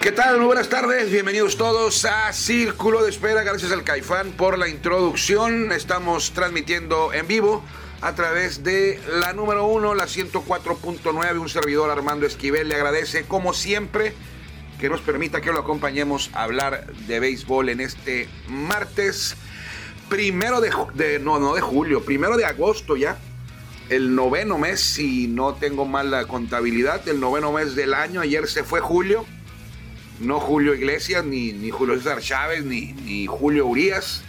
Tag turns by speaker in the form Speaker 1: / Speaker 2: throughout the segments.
Speaker 1: ¿Qué tal? Muy buenas tardes, bienvenidos todos a Círculo de Espera. Gracias al Caifán por la introducción. Estamos transmitiendo en vivo a través de la número uno, la 104.9. Un servidor Armando Esquivel le agradece, como siempre, que nos permita que lo acompañemos a hablar de béisbol en este martes primero de, de no, no de julio, primero de agosto ya. El noveno mes, si no tengo mal la contabilidad, el noveno mes del año. Ayer se fue julio no Julio Iglesias, ni, ni Julio César Chávez, ni, ni Julio Urias.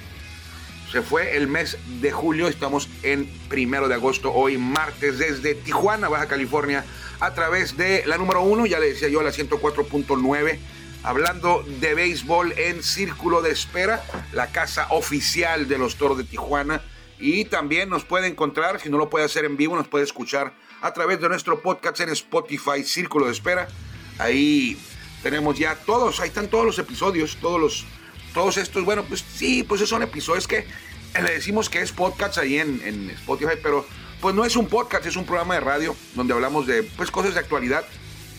Speaker 1: Se fue el mes de julio, estamos en primero de agosto, hoy martes, desde Tijuana, Baja California, a través de la número uno, ya le decía yo, la 104.9, hablando de béisbol en Círculo de Espera, la casa oficial de los Toros de Tijuana. Y también nos puede encontrar, si no lo puede hacer en vivo, nos puede escuchar a través de nuestro podcast en Spotify, Círculo de Espera. Ahí tenemos ya todos, ahí están todos los episodios, todos los, todos estos, bueno, pues sí, pues son episodios que le decimos que es podcast ahí en, Spotify, pero pues no es un podcast, es un programa de radio donde hablamos de pues cosas de actualidad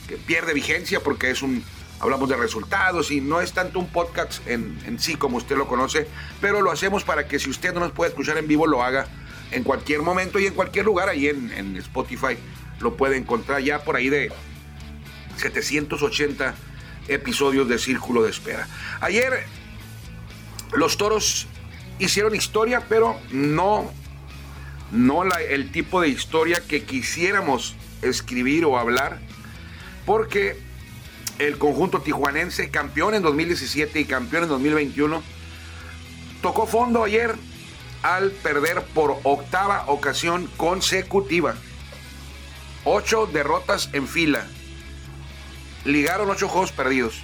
Speaker 1: que pierde vigencia porque es un, hablamos de resultados y no es tanto un podcast en, en sí como usted lo conoce, pero lo hacemos para que si usted no nos puede escuchar en vivo lo haga en cualquier momento y en cualquier lugar ahí en, en Spotify lo puede encontrar ya por ahí de 780 episodios de Círculo de Espera. Ayer los toros hicieron historia, pero no, no el tipo de historia que quisiéramos escribir o hablar, porque el conjunto tijuanense, campeón en 2017 y campeón en 2021, tocó fondo ayer al perder por octava ocasión consecutiva. Ocho derrotas en fila ligaron ocho juegos perdidos.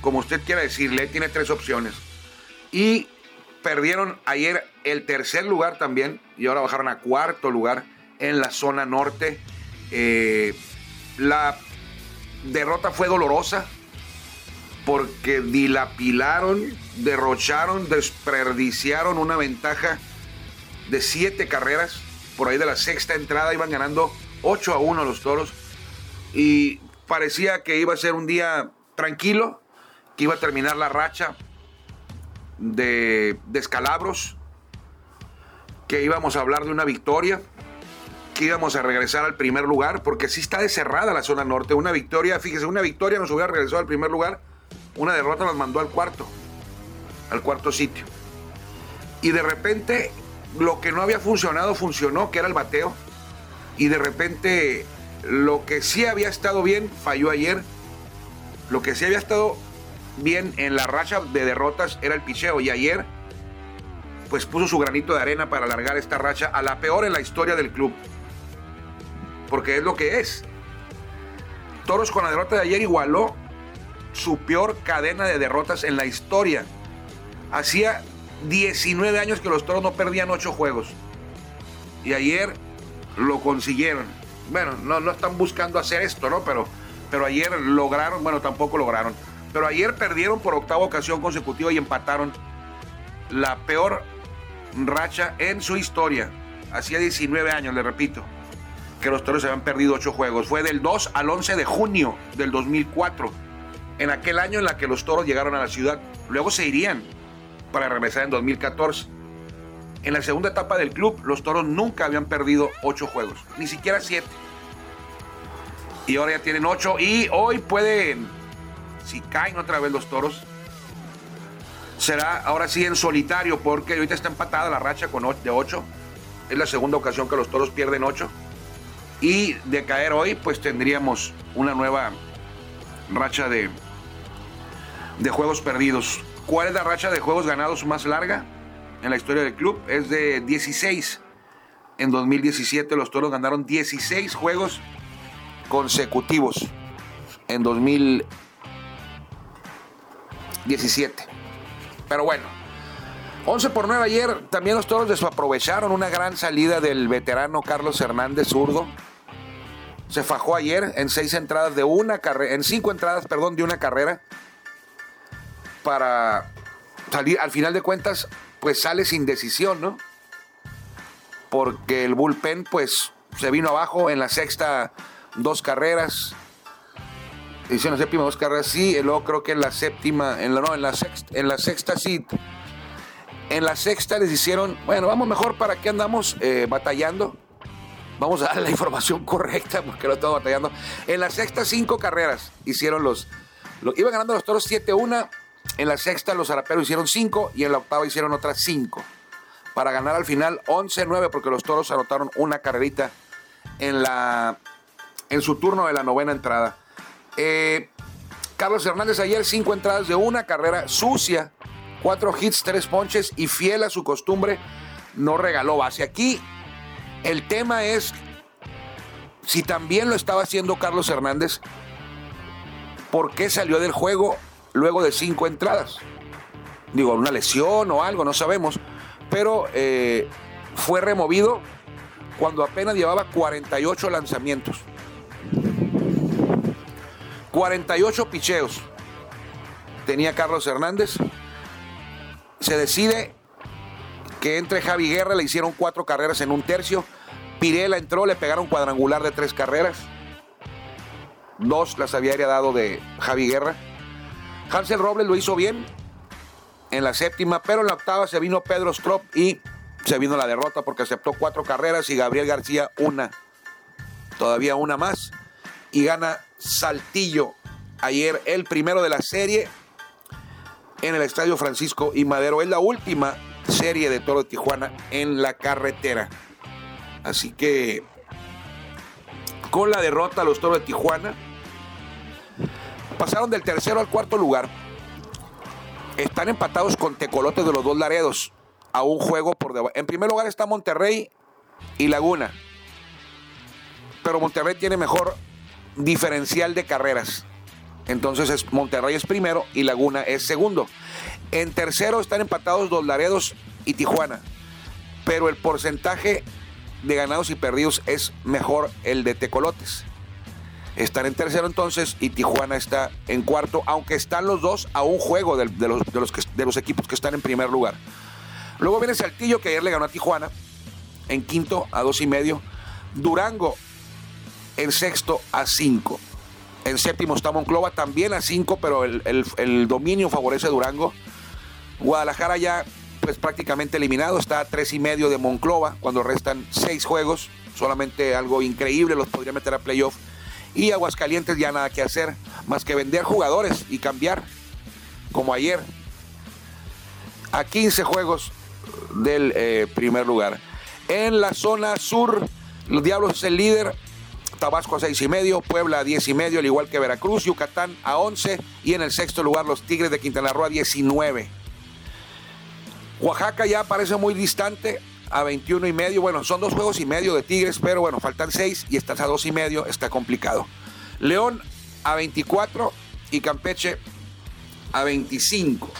Speaker 1: Como usted quiera decirle, tiene tres opciones. Y perdieron ayer el tercer lugar también. Y ahora bajaron a cuarto lugar en la zona norte. Eh, la derrota fue dolorosa porque dilapilaron, derrocharon, desperdiciaron una ventaja de siete carreras. Por ahí de la sexta entrada iban ganando 8 a 1 los toros. Y parecía que iba a ser un día tranquilo, que iba a terminar la racha de descalabros, que íbamos a hablar de una victoria, que íbamos a regresar al primer lugar, porque sí está cerrada la zona norte. Una victoria, fíjese, una victoria nos hubiera regresado al primer lugar, una derrota nos mandó al cuarto, al cuarto sitio. Y de repente, lo que no había funcionado, funcionó, que era el bateo. Y de repente, lo que sí había estado bien, falló ayer. Lo que sí había estado bien en la racha de derrotas era el picheo. Y ayer, pues puso su granito de arena para alargar esta racha a la peor en la historia del club. Porque es lo que es. Toros con la derrota de ayer igualó su peor cadena de derrotas en la historia. Hacía 19 años que los toros no perdían 8 juegos. Y ayer lo consiguieron. Bueno, no, no están buscando hacer esto, ¿no? Pero, pero ayer lograron, bueno, tampoco lograron. Pero ayer perdieron por octava ocasión consecutiva y empataron la peor racha en su historia. Hacía 19 años, le repito, que los toros se habían perdido 8 juegos. Fue del 2 al 11 de junio del 2004. En aquel año en la que los toros llegaron a la ciudad. Luego se irían para regresar en 2014. En la segunda etapa del club, los toros nunca habían perdido 8 juegos, ni siquiera 7. Y ahora ya tienen 8 y hoy pueden, si caen otra vez los toros, será ahora sí en solitario, porque ahorita está empatada la racha con de 8. Es la segunda ocasión que los toros pierden 8. Y de caer hoy, pues tendríamos una nueva racha de, de juegos perdidos. ¿Cuál es la racha de juegos ganados más larga en la historia del club? Es de 16. En 2017 los Toros ganaron 16 juegos consecutivos. En 2017. Pero bueno, 11 por 9 ayer. También los Toros desaprovecharon una gran salida del veterano Carlos Hernández zurdo. Se fajó ayer en seis entradas de una carrera, en cinco entradas, perdón, de una carrera. Para salir, al final de cuentas, pues sale sin decisión, ¿no? Porque el bullpen, pues, se vino abajo en la sexta, dos carreras. Hicieron la séptima, dos carreras, sí. Y luego creo que en la séptima, en la, no, en la sexta, en la sexta sí. En la sexta les hicieron, bueno, vamos mejor para que andamos eh, batallando. Vamos a dar la información correcta porque lo estamos batallando. En la sexta, cinco carreras hicieron los. iban ganando los toros 7-1. En la sexta, los araperos hicieron cinco. Y en la octava hicieron otras cinco. Para ganar al final 11-9 porque los toros anotaron una carrerita en, la, en su turno de la novena entrada. Eh, Carlos Hernández ayer cinco entradas de una carrera sucia Cuatro hits, tres ponches y fiel a su costumbre, no regaló base. Aquí el tema es si también lo estaba haciendo Carlos Hernández, ¿por qué salió del juego luego de cinco entradas? Digo, una lesión o algo, no sabemos. Pero eh, fue removido cuando apenas llevaba 48 lanzamientos. 48 picheos tenía Carlos Hernández se decide que entre Javi Guerra le hicieron cuatro carreras en un tercio. Pirela entró, le pegaron cuadrangular de tres carreras. Dos las había heredado de Javi Guerra. Hansel Robles lo hizo bien en la séptima, pero en la octava se vino Pedro Strop y se vino la derrota porque aceptó cuatro carreras y Gabriel García una. Todavía una más. Y gana Saltillo ayer el primero de la serie en el Estadio Francisco y Madero. Es la última serie de Toro de Tijuana en la carretera. Así que con la derrota los Toros de Tijuana pasaron del tercero al cuarto lugar. Están empatados con Tecolotes de los dos Laredos a un juego por debajo. En primer lugar está Monterrey y Laguna. Pero Monterrey tiene mejor diferencial de carreras. Entonces es, Monterrey es primero y Laguna es segundo. En tercero están empatados Dos Laredos y Tijuana. Pero el porcentaje de ganados y perdidos es mejor el de Tecolotes. Están en tercero entonces y Tijuana está en cuarto, aunque están los dos a un juego de, los, de los equipos que están en primer lugar. Luego viene Saltillo, que ayer le ganó a Tijuana, en quinto a dos y medio. Durango en sexto a cinco. En séptimo está Monclova, también a cinco, pero el, dominio favorece a Durango. Guadalajara ya pues prácticamente eliminado, está a tres y medio de Monclova cuando restan seis juegos, solamente algo increíble, los podría meter a playoff. Y Aguascalientes ya nada que hacer, más que vender jugadores y cambiar, como ayer, a 15 juegos del eh, primer lugar. En la zona sur, los Diablos es el líder, Tabasco a seis y medio, Puebla a diez y medio, al igual que Veracruz, Yucatán a 11 y en el sexto lugar los Tigres de Quintana Roo a 19. Oaxaca ya parece muy distante a 21 y medio. Bueno, son dos juegos y medio de Tigres, pero bueno, faltan seis y estás a dos y medio, está complicado. León a 24 y Campeche a 25.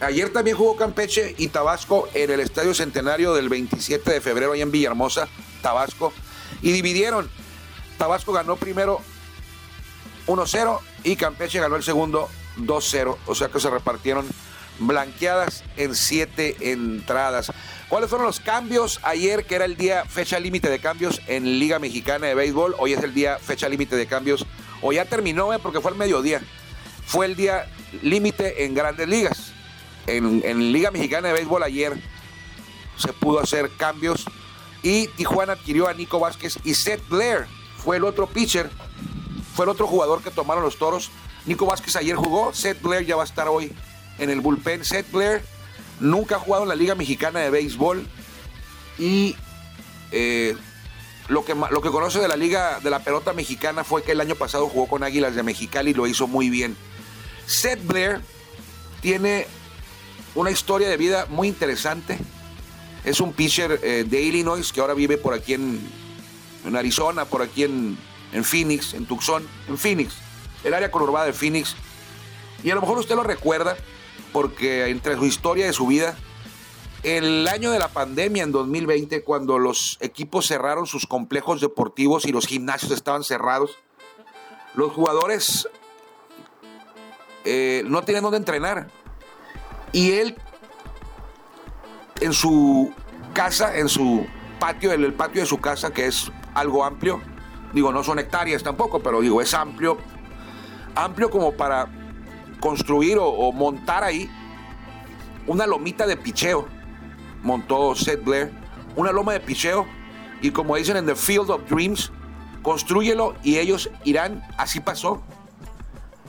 Speaker 1: Ayer también jugó Campeche y Tabasco en el Estadio Centenario del 27 de febrero, ahí en Villahermosa, Tabasco, y dividieron Tabasco ganó primero 1-0 y Campeche ganó el segundo 2-0. O sea que se repartieron blanqueadas en siete entradas. ¿Cuáles fueron los cambios ayer, que era el día fecha límite de cambios en Liga Mexicana de Béisbol? Hoy es el día fecha límite de cambios, o ya terminó, ¿eh? porque fue el mediodía. Fue el día límite en grandes ligas. En, en Liga Mexicana de Béisbol ayer se pudo hacer cambios y Tijuana adquirió a Nico Vázquez y Seth Blair fue el otro pitcher, fue el otro jugador que tomaron los toros. Nico Vázquez ayer jugó, Seth Blair ya va a estar hoy en el bullpen. Seth Blair nunca ha jugado en la Liga Mexicana de Béisbol y eh, lo, que, lo que conoce de la Liga de la Pelota Mexicana fue que el año pasado jugó con Águilas de Mexicali y lo hizo muy bien. Seth Blair tiene una historia de vida muy interesante. Es un pitcher eh, de Illinois que ahora vive por aquí en, Arizona, por aquí en, en Phoenix, en Tucson, en Phoenix, el área conurbada de Phoenix. Y a lo mejor usted lo recuerda porque entre su historia de su vida, el año de la pandemia en 2020, cuando los equipos cerraron sus complejos deportivos y los gimnasios estaban cerrados, los jugadores eh, no tenían dónde entrenar. Y él, en su casa, en su patio, en el patio de su casa, que es algo amplio, digo, no son hectáreas tampoco, pero digo, es amplio, amplio como para construir o, montar ahí una lomita de picheo. Montó Seth Blair, una loma de picheo, y como dicen en The Field of Dreams, construyelo y ellos irán, así pasó.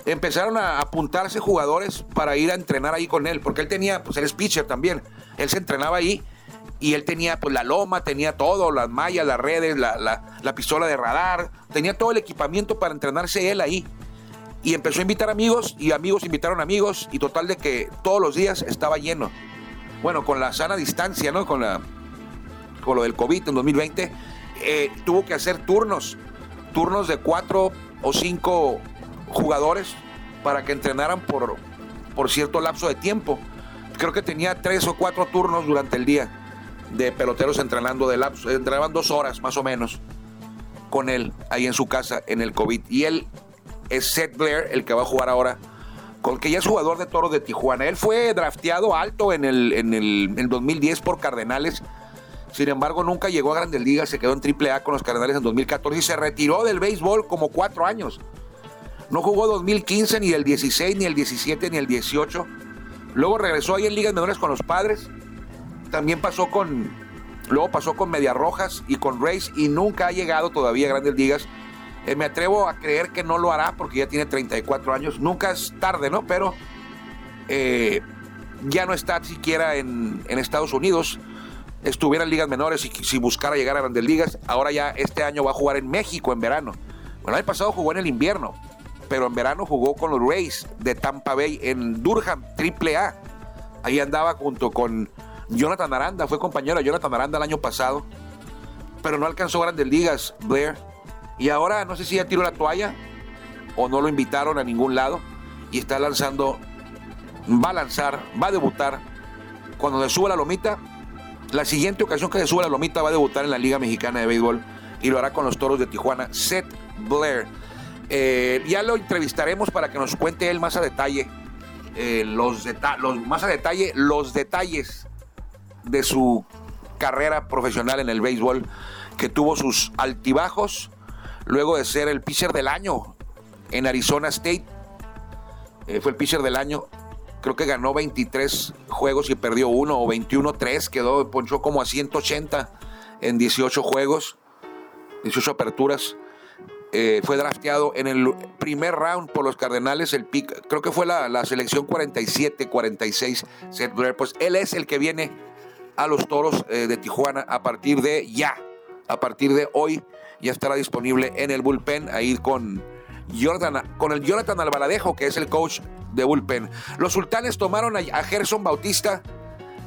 Speaker 1: Empezaron a apuntarse jugadores para ir a entrenar ahí con él, porque él tenía, pues él es pitcher también, él se entrenaba ahí y él tenía pues la loma, tenía todo, las mallas, las redes, la, la, la pistola de radar, tenía todo el equipamiento para entrenarse él ahí. Y empezó a invitar amigos y amigos invitaron amigos y total de que todos los días estaba lleno. Bueno, con la sana distancia, ¿no? Con, la, con lo del COVID en 2020, eh, tuvo que hacer turnos, turnos de cuatro o cinco jugadores para que entrenaran por, por cierto lapso de tiempo. Creo que tenía tres o cuatro turnos durante el día de peloteros entrenando de lapso. Entrenaban dos horas más o menos con él ahí en su casa en el COVID. Y él es Seth Blair, el que va a jugar ahora, con que ya es jugador de toros de Tijuana. Él fue drafteado alto en el, en el, en el 2010 por Cardenales. Sin embargo, nunca llegó a Grandes Ligas, se quedó en AAA con los Cardenales en 2014 y se retiró del béisbol como cuatro años. No jugó 2015, ni el 16, ni el 17, ni el 18. Luego regresó ahí en ligas menores con los padres. También pasó con. Luego pasó con Medias Rojas y con Rays y nunca ha llegado todavía a grandes ligas. Eh, me atrevo a creer que no lo hará porque ya tiene 34 años. Nunca es tarde, ¿no? Pero eh, ya no está siquiera en, Estados Unidos. Estuviera en ligas menores y si buscara llegar a grandes ligas. Ahora ya este año va a jugar en México en verano. Bueno, el año pasado jugó en el invierno pero en verano jugó con los Rays de Tampa Bay en Durham, AAA. Ahí andaba junto con Jonathan Aranda, fue compañero de Jonathan Aranda el año pasado, pero no alcanzó grandes ligas, Blair. Y ahora no sé si ya tiró la toalla o no lo invitaron a ningún lado y está lanzando, va a lanzar, va a debutar cuando le suba la lomita. La siguiente ocasión que se suba la lomita va a debutar en la Liga Mexicana de Béisbol y lo hará con los Toros de Tijuana, Seth Blair. Eh, ya lo entrevistaremos para que nos cuente él más a detalle, eh, los, los, más a detalle los detalles de su carrera profesional en el béisbol, que tuvo sus altibajos luego de ser el pitcher del año en Arizona State. Eh, fue el pitcher del año. Creo que ganó 23 juegos y perdió uno, o 21-3, quedó, ponchó como a 180 en 18 juegos, 18 aperturas. Eh, fue drafteado en el primer round por los Cardenales, el pick, creo que fue la, la selección 47-46, Seth Blair, pues él es el que viene a los Toros eh, de Tijuana a partir de ya, a partir de hoy, ya estará disponible en el bullpen, ahí con, con el Jonathan Albaladejo, que es el coach de bullpen. Los sultanes tomaron a, a Gerson Bautista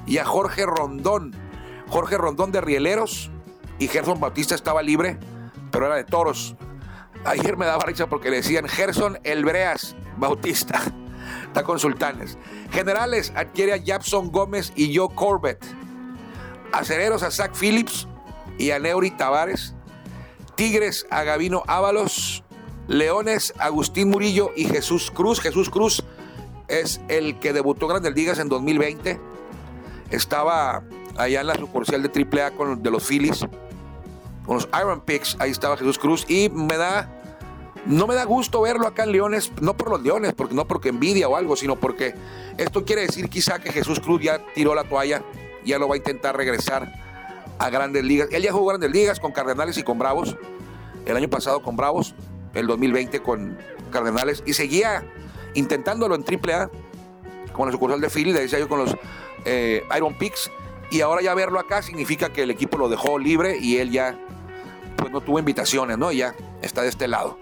Speaker 1: y a Jorge Rondón, Jorge Rondón de Rieleros, y Gerson Bautista estaba libre, pero era de Toros. Ayer me daba risa porque le decían Gerson Elbreas Bautista. Está con sultanes. Generales adquiere a Japson Gómez y Joe Corbett. Acereros a Zach Phillips y a Neuri Tavares. Tigres a Gavino Ábalos. Leones Agustín Murillo y Jesús Cruz. Jesús Cruz es el que debutó Grandes Ligas en 2020. Estaba allá en la sucursal de AAA con de los Phillies con los Iron Picks, ahí estaba Jesús Cruz y me da no me da gusto verlo acá en Leones, no por los Leones, porque no porque envidia o algo, sino porque esto quiere decir quizá que Jesús Cruz ya tiró la toalla, ya lo va a intentar regresar a Grandes Ligas. Él ya jugó Grandes Ligas con Cardenales y con Bravos, el año pasado con Bravos, el 2020 con Cardenales y seguía intentándolo en AAA con la sucursal de Philly, le decía yo con los eh, Iron Picks y ahora ya verlo acá significa que el equipo lo dejó libre y él ya pues no tuvo invitaciones, ¿no? Ya está de este lado.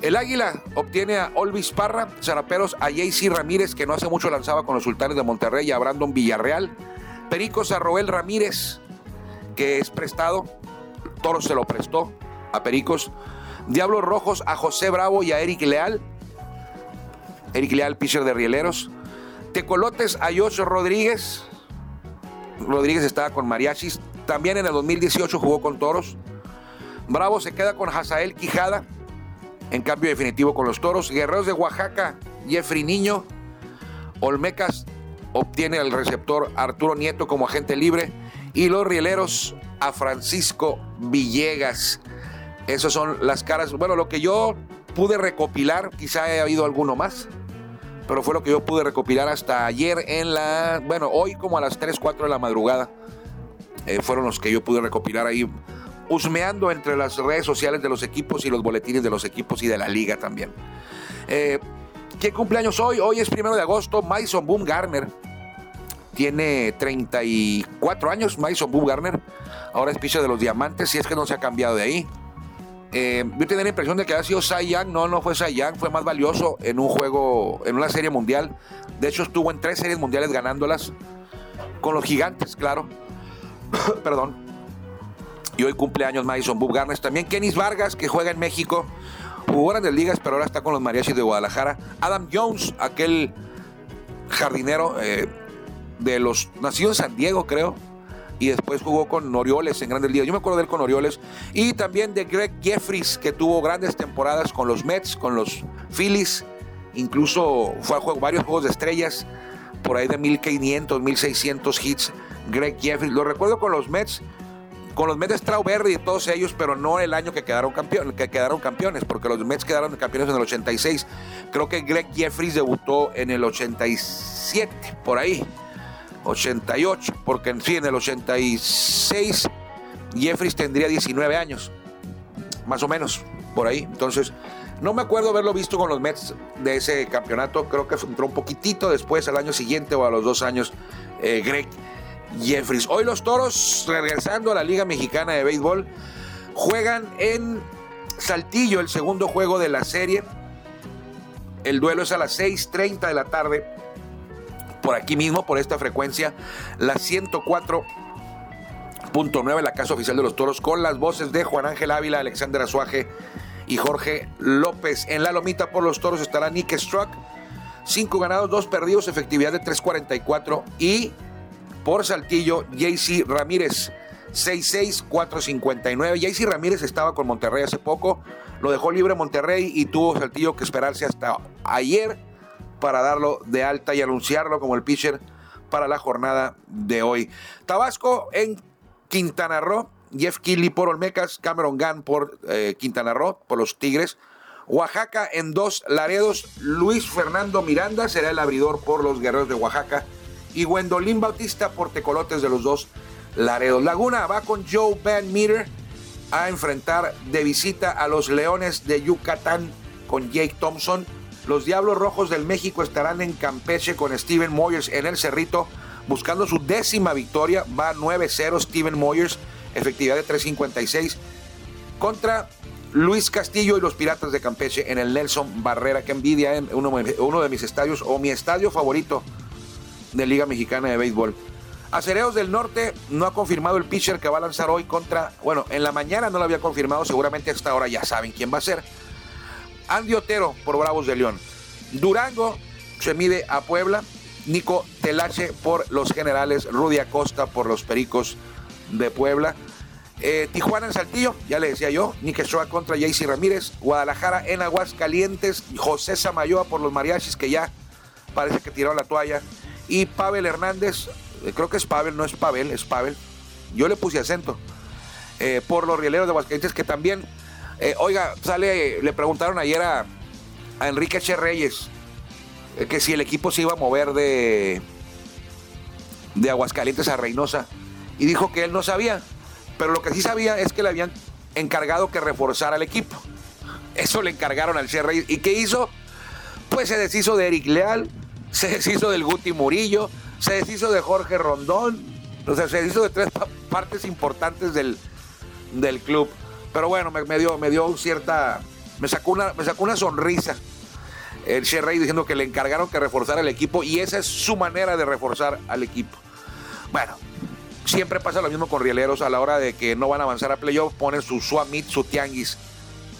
Speaker 1: El Águila obtiene a Olvis Parra, Zaraperos a JC Ramírez, que no hace mucho lanzaba con los Sultanes de Monterrey, y a Brandon Villarreal. Pericos a Roel Ramírez, que es prestado. Toros se lo prestó a Pericos. Diablos Rojos a José Bravo y a Eric Leal. Eric Leal, pitcher de Rieleros. Tecolotes a Yocho Rodríguez. Rodríguez estaba con Mariachis. También en el 2018 jugó con Toros. Bravo se queda con Hazael Quijada. En cambio definitivo con los Toros. Guerreros de Oaxaca, Jeffrey Niño. Olmecas obtiene el receptor Arturo Nieto como agente libre. Y los Rieleros a Francisco Villegas. Esas son las caras. Bueno, lo que yo pude recopilar, quizá haya habido alguno más, pero fue lo que yo pude recopilar hasta ayer en la. Bueno, hoy como a las 3, 4 de la madrugada. Eh, fueron los que yo pude recopilar ahí, husmeando entre las redes sociales de los equipos y los boletines de los equipos y de la liga también. Eh, ¿Qué cumpleaños hoy? Hoy es primero de agosto. Mason Boom Garner tiene 34 años. Mason Boom Garner ahora es piso de los diamantes, si es que no se ha cambiado de ahí. Eh, yo tenía la impresión de que había sido Cy Young. No, no fue Cy Young. Fue más valioso en un juego, en una serie mundial. De hecho, estuvo en tres series mundiales ganándolas. Con los gigantes, claro. Perdón. Y hoy cumpleaños Madison Garnes. También Kenis Vargas, que juega en México. Jugó grandes ligas, pero ahora está con los mariachis de Guadalajara. Adam Jones, aquel jardinero eh, de los. nacido en San Diego, creo y después jugó con Orioles en Grandes Ligas. Yo me acuerdo de él con Orioles. Y también de Greg Jeffries, que tuvo grandes temporadas con los Mets, con los Phillies. Incluso fue a juego, varios juegos de estrellas, por ahí de 1500, 1600 hits. Greg Jeffries, lo recuerdo con los Mets, con los Mets de Strawberry y todos ellos, pero no el año que quedaron, campeón, que quedaron campeones, porque los Mets quedaron campeones en el 86. Creo que Greg Jeffries debutó en el 87, por ahí. 88, porque en en el 86 Jeffries tendría 19 años, más o menos, por ahí. Entonces, no me acuerdo haberlo visto con los Mets de ese campeonato, creo que entró un poquitito después, al año siguiente o a los dos años, eh, Greg Jeffries. Hoy los Toros, regresando a la Liga Mexicana de Béisbol, juegan en Saltillo el segundo juego de la serie. El duelo es a las 6.30 de la tarde por aquí mismo, por esta frecuencia, la 104.9, la casa oficial de los toros, con las voces de Juan Ángel Ávila, Alexander Azuaje y Jorge López. En la lomita por los toros estará Nick Struck, 5 ganados, 2 perdidos, efectividad de 3.44 y por Saltillo, JC Ramírez. 6-6-4-59. JC Ramírez estaba con Monterrey hace poco, lo dejó libre Monterrey y tuvo Saltillo que esperarse hasta ayer para darlo de alta y anunciarlo como el pitcher para la jornada de hoy. Tabasco en Quintana Roo, Jeff Kelly por Olmecas, Cameron Gunn por eh, Quintana Roo, por los Tigres. Oaxaca en dos Laredos, Luis Fernando Miranda será el abridor por los Guerreros de Oaxaca y Gwendolyn Bautista por Tecolotes de los dos Laredos. Laguna va con Joe Van Meter a enfrentar de visita a los Leones de Yucatán con Jake Thompson. Los Diablos Rojos del México estarán en Campeche con Steven Moyers en el Cerrito buscando su décima victoria. Va 9-0 Steven Moyers, efectividad de 3.56 contra Luis Castillo y los Piratas de Campeche en el Nelson Barrera. Que envidia en uno, uno de mis estadios o mi estadio favorito de Liga Mexicana de Béisbol. Acereos del Norte no ha confirmado el pitcher que va a lanzar hoy contra. Bueno, en la mañana no lo había confirmado, seguramente hasta ahora ya saben quién va a ser. Andy Otero por Bravos de León. Durango se mide a Puebla. Nico Telache por los Generales. Rudy Acosta por los Pericos de Puebla. Eh, Tijuana en Saltillo, ya le decía yo. Nick contra Jaycee Ramírez. Guadalajara en Aguascalientes. José Samayoa por los Mariachis, que ya parece que tiraron la toalla. Y Pavel Hernández, eh, creo que es Pavel, no es Pavel, es Pavel. Yo le puse acento. Eh, por los Rieleros de Aguascalientes, que también eh, oiga, sale, le preguntaron ayer a, Enrique Che Reyes eh, que si el equipo se iba a mover de, de Aguascalientes a Reynosa. Y dijo que él no sabía. Pero lo que sí sabía es que le habían encargado que reforzara al equipo. Eso le encargaron al Che Reyes. ¿Y qué hizo? Pues se deshizo de Eric Leal, se deshizo del Guti Murillo, se deshizo de Jorge Rondón. O sea, se deshizo de tres partes importantes del, del club. Pero bueno, me, dio, me dio cierta. Me sacó una, me sacó una sonrisa el Rey diciendo que le encargaron que reforzara el equipo y esa es su manera de reforzar al equipo. Bueno, siempre pasa lo mismo con rieleros a la hora de que no van a avanzar a playoff, ponen su swap meet, su tianguis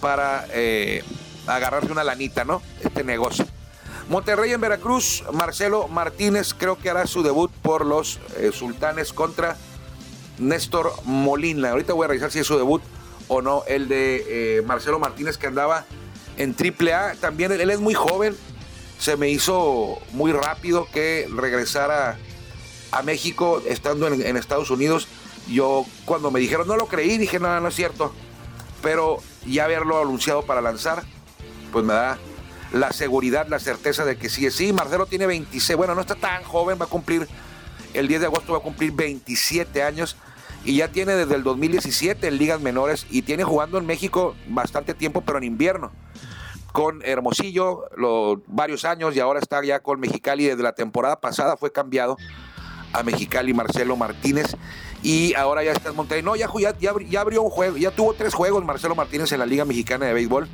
Speaker 1: para eh, agarrarse una lanita, ¿no? Este negocio. Monterrey en Veracruz, Marcelo Martínez creo que hará su debut por los eh, Sultanes contra Néstor Molina. Ahorita voy a revisar si es su debut o no el de eh, Marcelo Martínez que andaba en AAA. También él es muy joven. Se me hizo muy rápido que regresara a México estando en, Estados Unidos. Yo cuando me dijeron no lo creí, dije no, no es cierto. Pero ya haberlo anunciado para lanzar, pues me da la seguridad, la certeza de que sí sí. Marcelo tiene 26, bueno, no está tan joven, va a cumplir, el 10 de agosto va a cumplir 27 años y ya tiene desde el 2017 en ligas menores y tiene jugando en México bastante tiempo, pero en invierno. Con Hermosillo, los, varios años y ahora está ya con Mexicali. Desde la temporada pasada fue cambiado a Mexicali Marcelo Martínez y ahora ya está en Monterrey. No, ya, ya, ya abrió un juego, ya tuvo tres juegos Marcelo Martínez en la Liga Mexicana de Béisbol.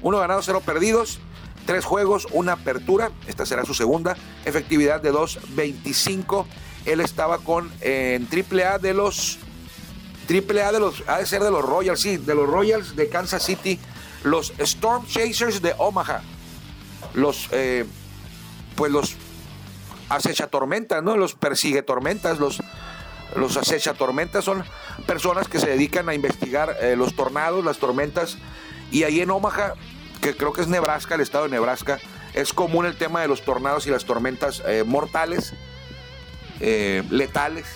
Speaker 1: Uno ganado, cero perdidos tres juegos, una apertura, esta será su segunda, efectividad de 2.25. Él estaba con en triple A de los triple A de los ha de ser de los Royals, sí, de los Royals de Kansas City, los Storm Chasers de Omaha, los eh, pues los acecha tormentas, ¿no? Los persigue tormentas, los los acecha tormentas son personas que se dedican a investigar eh, los tornados, las tormentas y ahí en Omaha que creo que es Nebraska, el estado de Nebraska, es común el tema de los tornados y las tormentas eh, mortales, eh, letales,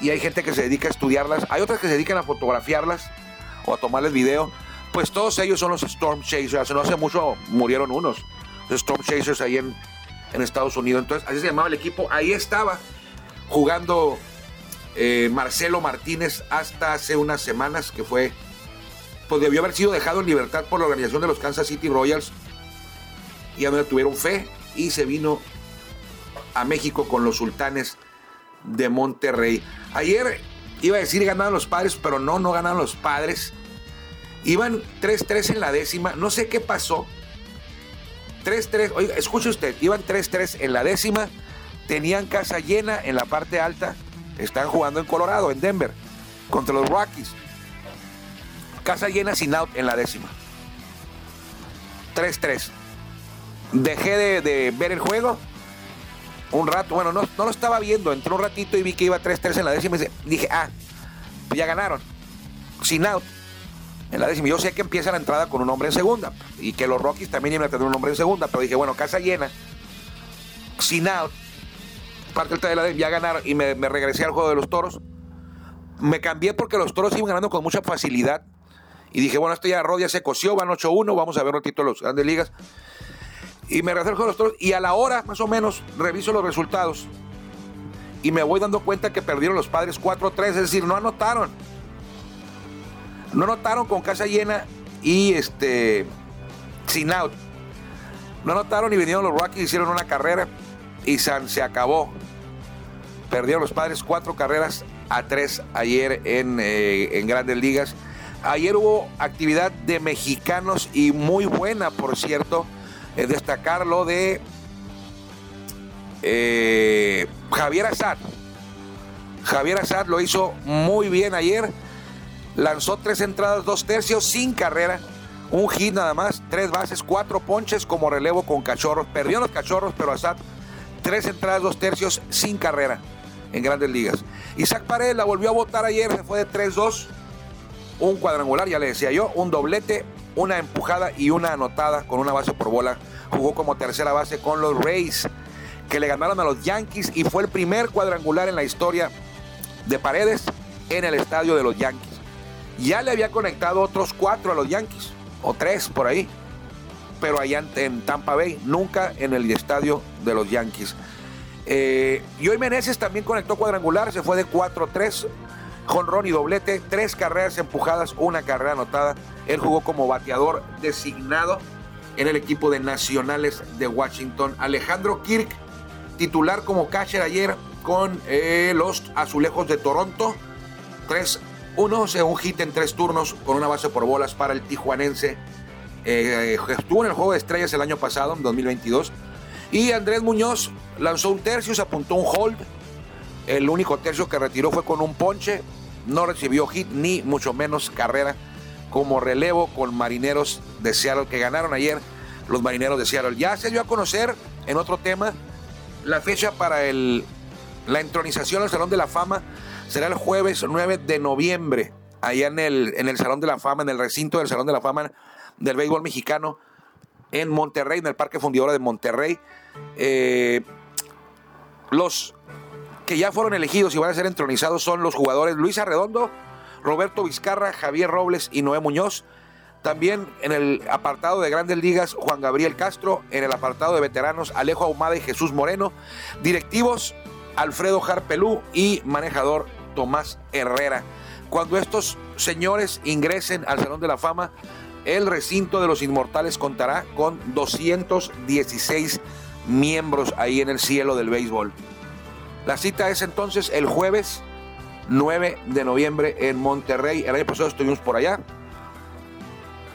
Speaker 1: y hay gente que se dedica a estudiarlas, hay otras que se dedican a fotografiarlas o a tomarles video, pues todos ellos son los Storm Chasers, no hace mucho murieron unos, Storm Chasers ahí en, en Estados Unidos, entonces así se llamaba el equipo, ahí estaba jugando eh, Marcelo Martínez hasta hace unas semanas, que fue pues debió haber sido dejado en libertad por la organización de los Kansas City Royals. Y a donde tuvieron fe y se vino a México con los sultanes de Monterrey. Ayer iba a decir ganaron los padres, pero no, no ganaron los padres. Iban 3-3 en la décima, no sé qué pasó. 3-3, oiga, escuche usted, iban 3-3 en la décima, tenían casa llena en la parte alta, están jugando en Colorado, en Denver, contra los Rockies. Casa llena sin out en la décima. 3-3. Dejé de, ver el juego un rato. Bueno, no, lo estaba viendo. Entró un ratito y vi que iba 3-3 en la décima. Y dije, ah, pues ya ganaron. Sin out. En la décima. Yo sé que empieza la entrada con un hombre en segunda. Y que los Rockies también iban a tener un hombre en segunda. Pero dije, bueno, casa llena. Sin out. Parte de la ya ganaron. Y me, me regresé al juego de los toros. Me cambié porque los toros iban ganando con mucha facilidad. Y dije, bueno, esto ya Rodia se coció, van 8-1, vamos a ver un ratito los grandes ligas. Y me acerco a los toros y a la hora, más o menos, reviso los resultados. Y me voy dando cuenta que perdieron los padres 4-3, es decir, no anotaron. No anotaron con casa llena y este sin out. No anotaron y vinieron los Rockies, hicieron una carrera y se acabó. Perdieron los padres cuatro carreras a tres ayer en, eh, en grandes ligas. Ayer hubo actividad de mexicanos y muy buena, por cierto. Destacar lo de eh, Javier Azad. Javier Azad lo hizo muy bien ayer. Lanzó tres entradas, dos tercios, sin carrera. Un hit nada más, tres bases, cuatro ponches como relevo con cachorros. Perdió los cachorros, pero Azad, tres entradas, dos tercios, sin carrera en grandes ligas. Isaac Paredes la volvió a votar ayer, se fue de 3-2 un cuadrangular, ya le decía yo, un doblete, una empujada y una anotada con una base por bola. Jugó como tercera base con los Rays, que le ganaron a los Yankees y fue el primer cuadrangular en la historia de Paredes en el estadio de los Yankees. Ya le había conectado otros cuatro a los Yankees, o tres por ahí, pero allá en Tampa Bay, nunca en el estadio de los Yankees. Eh, y hoy Meneses también conectó cuadrangular, se fue de 4-3 jonrón y doblete, tres carreras empujadas, una carrera anotada. Él jugó como bateador designado en el equipo de Nacionales de Washington. Alejandro Kirk, titular como catcher ayer con eh, los Azulejos de Toronto. 3-1, un hit en tres turnos con una base por bolas para el tijuanense. Eh, estuvo en el juego de estrellas el año pasado, en 2022. Y Andrés Muñoz lanzó un tercio, se apuntó un hold El único tercio que retiró fue con un ponche. No recibió hit ni mucho menos carrera como relevo con Marineros de Seattle que ganaron ayer los Marineros de Seattle. Ya se dio a conocer en otro tema la fecha para el, la entronización al Salón de la Fama será el jueves 9 de noviembre, allá en el, en el Salón de la Fama, en el recinto del Salón de la Fama del béisbol mexicano en Monterrey, en el Parque Fundidora de Monterrey. Eh, los que ya fueron elegidos y van a ser entronizados son los jugadores Luis Arredondo, Roberto Vizcarra, Javier Robles y Noé Muñoz. También en el apartado de grandes ligas, Juan Gabriel Castro. En el apartado de veteranos, Alejo Ahumada y Jesús Moreno. Directivos, Alfredo Jarpelú y manejador Tomás Herrera. Cuando estos señores ingresen al Salón de la Fama, el recinto de los inmortales contará con 216 miembros ahí en el cielo del béisbol. La cita es entonces el jueves 9 de noviembre en Monterrey. El año pasado estuvimos por allá.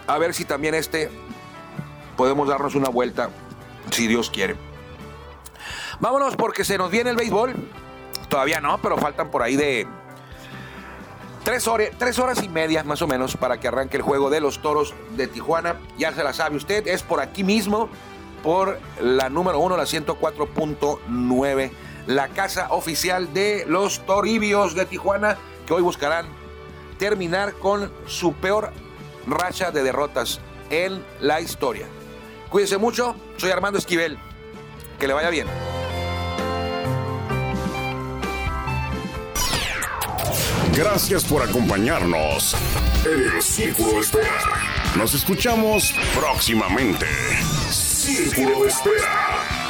Speaker 1: A ver si también este podemos darnos una vuelta, si Dios quiere. Vámonos porque se nos viene el béisbol. Todavía no, pero faltan por ahí de tres horas, tres horas y media más o menos para que arranque el juego de los toros de Tijuana. Ya se la sabe usted, es por aquí mismo, por la número uno, la 104.9 la casa oficial de los Toribios de Tijuana, que hoy buscarán terminar con su peor racha de derrotas en la historia. Cuídense mucho, soy Armando Esquivel, que le vaya bien.
Speaker 2: Gracias por acompañarnos en el Círculo de Espera. Nos escuchamos próximamente. Círculo de Espera.